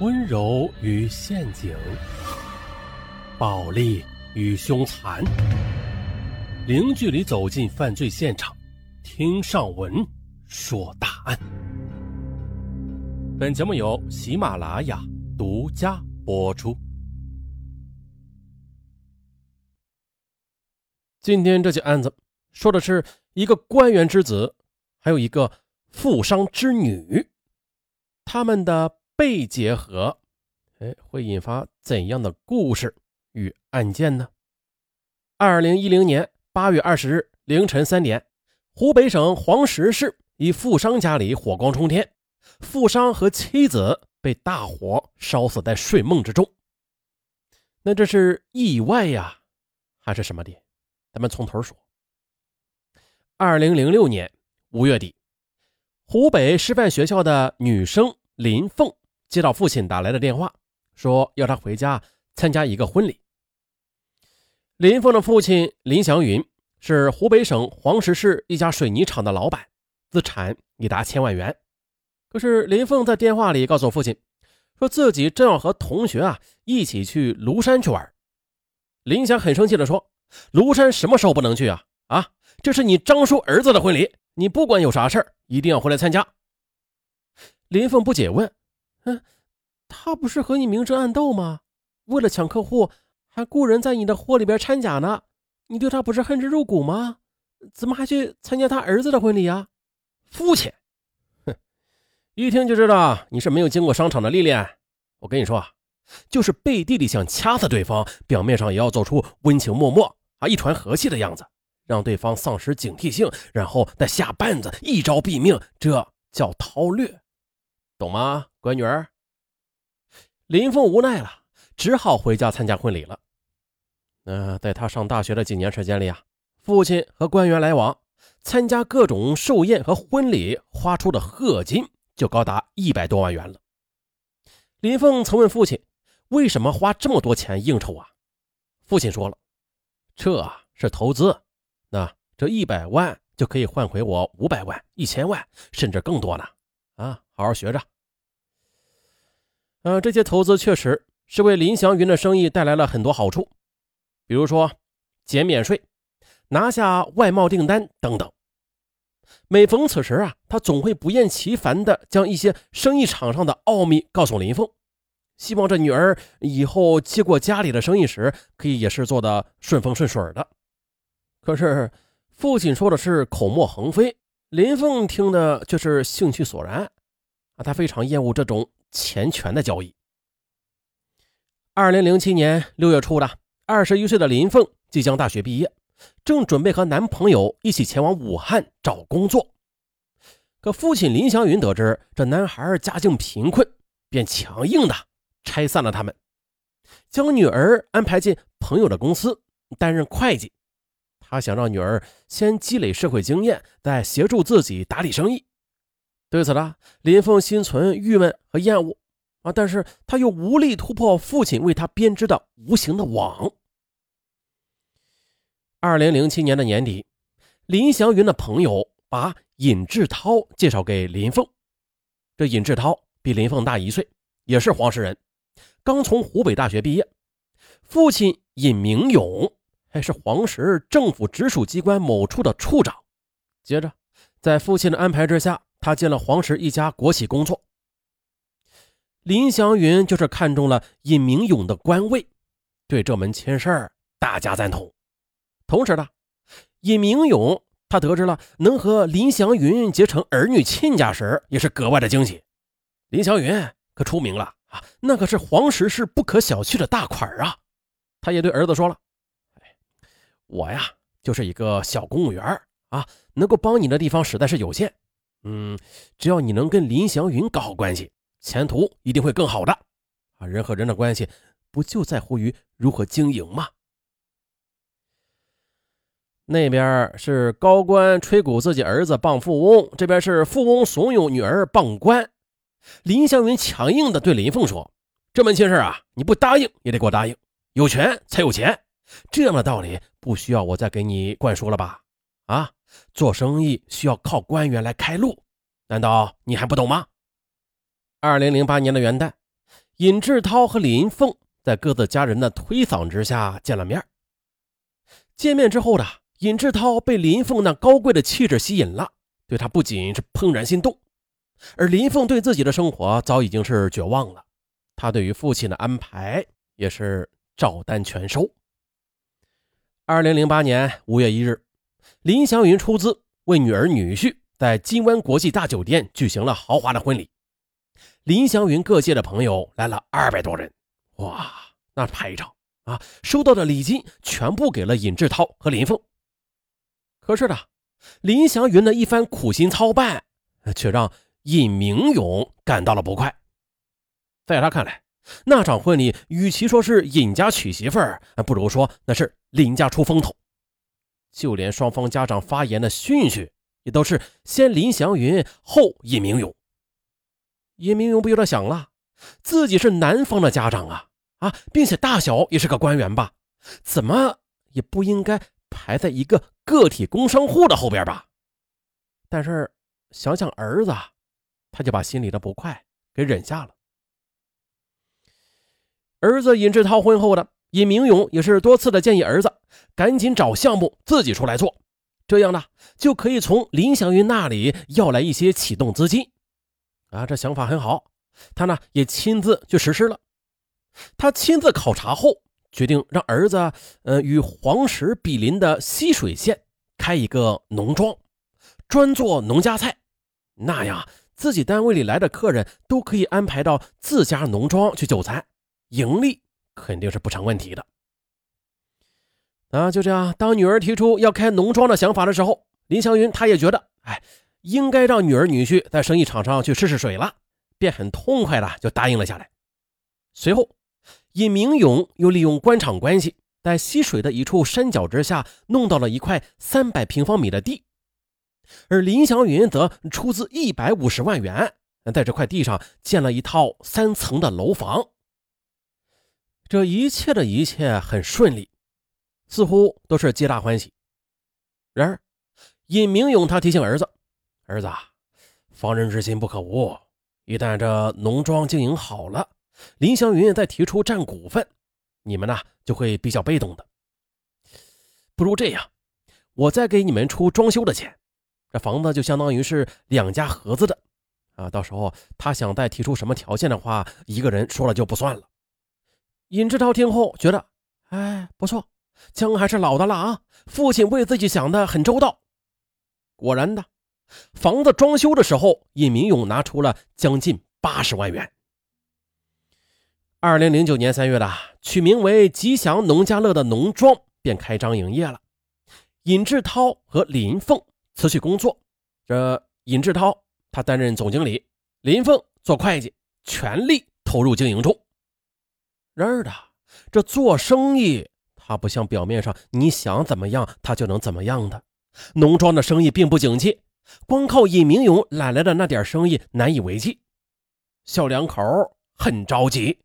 温柔与陷阱，暴力与凶残，零距离走进犯罪现场，听上文说大案。本节目由喜马拉雅独家播出。今天这起案子说的是一个官员之子，还有一个富商之女，他们的。被结合，哎，会引发怎样的故事与案件呢？二零一零年八月二十日凌晨三点，湖北省黄石市一富商家里火光冲天，富商和妻子被大火烧死在睡梦之中。那这是意外呀，还是什么的？咱们从头说。二零零六年五月底，湖北师范学校的女生林凤。接到父亲打来的电话，说要他回家参加一个婚礼。林凤的父亲林祥云是湖北省黄石市一家水泥厂的老板，资产已达千万元。可是林凤在电话里告诉父亲，说自己正要和同学啊一起去庐山去玩。林祥很生气地说：“庐山什么时候不能去啊？啊，这是你张叔儿子的婚礼，你不管有啥事儿，一定要回来参加。”林凤不解问。嗯，他不是和你明争暗斗吗？为了抢客户，还雇人在你的货里边掺假呢。你对他不是恨之入骨吗？怎么还去参加他儿子的婚礼啊？肤浅！哼，一听就知道你是没有经过商场的历练。我跟你说啊，就是背地里想掐死对方，表面上也要做出温情脉脉啊，一团和气的样子，让对方丧失警惕性，然后再下绊子，一招毙命，这叫韬略，懂吗？乖女儿，林凤无奈了，只好回家参加婚礼了。那在他上大学的几年时间里啊，父亲和官员来往，参加各种寿宴和婚礼，花出的贺金就高达一百多万元了。林凤曾问父亲：“为什么花这么多钱应酬啊？”父亲说了：“这是投资，那这一百万就可以换回我五百万、一千万，甚至更多呢。啊，好好学着。”呃，这些投资确实是为林祥云的生意带来了很多好处，比如说减免税、拿下外贸订单等等。每逢此时啊，他总会不厌其烦地将一些生意场上的奥秘告诉林凤，希望这女儿以后接过家里的生意时，可以也是做的顺风顺水的。可是父亲说的是口沫横飞，林凤听的却是兴趣索然啊，他非常厌恶这种。钱权的交易。二零零七年六月初的，二十一岁的林凤即将大学毕业，正准备和男朋友一起前往武汉找工作。可父亲林祥云得知这男孩家境贫困，便强硬的拆散了他们，将女儿安排进朋友的公司担任会计。他想让女儿先积累社会经验，再协助自己打理生意。对此呢，林凤心存郁闷和厌恶啊，但是他又无力突破父亲为他编织的无形的网。二零零七年的年底，林祥云的朋友把尹志涛介绍给林凤。这尹志涛比林凤大一岁，也是黄石人，刚从湖北大学毕业。父亲尹明勇还是黄石政府直属机关某处的处长。接着，在父亲的安排之下。他进了黄石一家国企工作。林祥云就是看中了尹明勇的官位，对这门亲事儿大加赞同。同时呢，尹明勇他得知了能和林祥云结成儿女亲家时，也是格外的惊喜。林祥云可出名了啊，那可是黄石市不可小觑的大款啊。他也对儿子说了：“，我呀就是一个小公务员啊，能够帮你的地方实在是有限。”嗯，只要你能跟林祥云搞好关系，前途一定会更好的。啊，人和人的关系不就在乎于如何经营吗？那边是高官吹鼓自己儿子傍富翁，这边是富翁怂恿女儿傍官。林祥云强硬的对林凤说：“这门亲事啊，你不答应也得给我答应，有权才有钱，这样的道理不需要我再给你灌输了吧？”啊。做生意需要靠官员来开路，难道你还不懂吗？二零零八年的元旦，尹志涛和林凤在各自家人的推搡之下见了面。见面之后的尹志涛被林凤那高贵的气质吸引了，对他不仅是怦然心动，而林凤对自己的生活早已经是绝望了。他对于父亲的安排也是照单全收。二零零八年五月一日，林祥云出资为女儿女婿在金湾国际大酒店举行了豪华的婚礼。林祥云各界的朋友来了二百多人，哇，那排场啊！收到的礼金全部给了尹志涛和林凤。可是呢，林祥云的一番苦心操办，却让尹明勇感到了不快。在他看来，那场婚礼与其说是尹家娶媳妇儿，不如说那是林家出风头。就连双方家长发言的顺序，也都是先林祥云，后尹明勇。尹明勇不由得想了，自己是男方的家长啊啊，并且大小也是个官员吧，怎么也不应该排在一个个体工商户的后边吧？但是想想儿子，他就把心里的不快给忍下了。儿子尹志涛婚后的尹明勇也是多次的建议儿子赶紧找项目自己出来做，这样呢就可以从林祥云那里要来一些启动资金。啊，这想法很好，他呢也亲自去实施了。他亲自考察后，决定让儿子呃与黄石毗邻的溪水县开一个农庄，专做农家菜，那样自己单位里来的客人都可以安排到自家农庄去就餐。盈利肯定是不成问题的。啊，就这样，当女儿提出要开农庄的想法的时候，林祥云他也觉得，哎，应该让女儿女婿在生意场上去试试水了，便很痛快的就答应了下来。随后，尹明勇又利用官场关系，在溪水的一处山脚之下弄到了一块三百平方米的地，而林祥云则出资一百五十万元，在这块地上建了一套三层的楼房。这一切的一切很顺利，似乎都是皆大欢喜。然而，尹明勇他提醒儿子：“儿子，防人之心不可无。一旦这农庄经营好了，林祥云再提出占股份，你们呢就会比较被动的。不如这样，我再给你们出装修的钱，这房子就相当于是两家合资的。啊，到时候他想再提出什么条件的话，一个人说了就不算了。”尹志涛听后觉得，哎，不错，姜还是老的辣啊！父亲为自己想的很周到。果然的，房子装修的时候，尹明勇拿出了将近八十万元。二零零九年三月的，取名为“吉祥农家乐”的农庄便开张营业了。尹志涛和林凤辞去工作，这尹志涛他担任总经理，林凤做会计，全力投入经营中。仁儿的，这做生意，他不像表面上你想怎么样，他就能怎么样的。农庄的生意并不景气，光靠尹明勇揽来的那点生意难以为继，小两口很着急。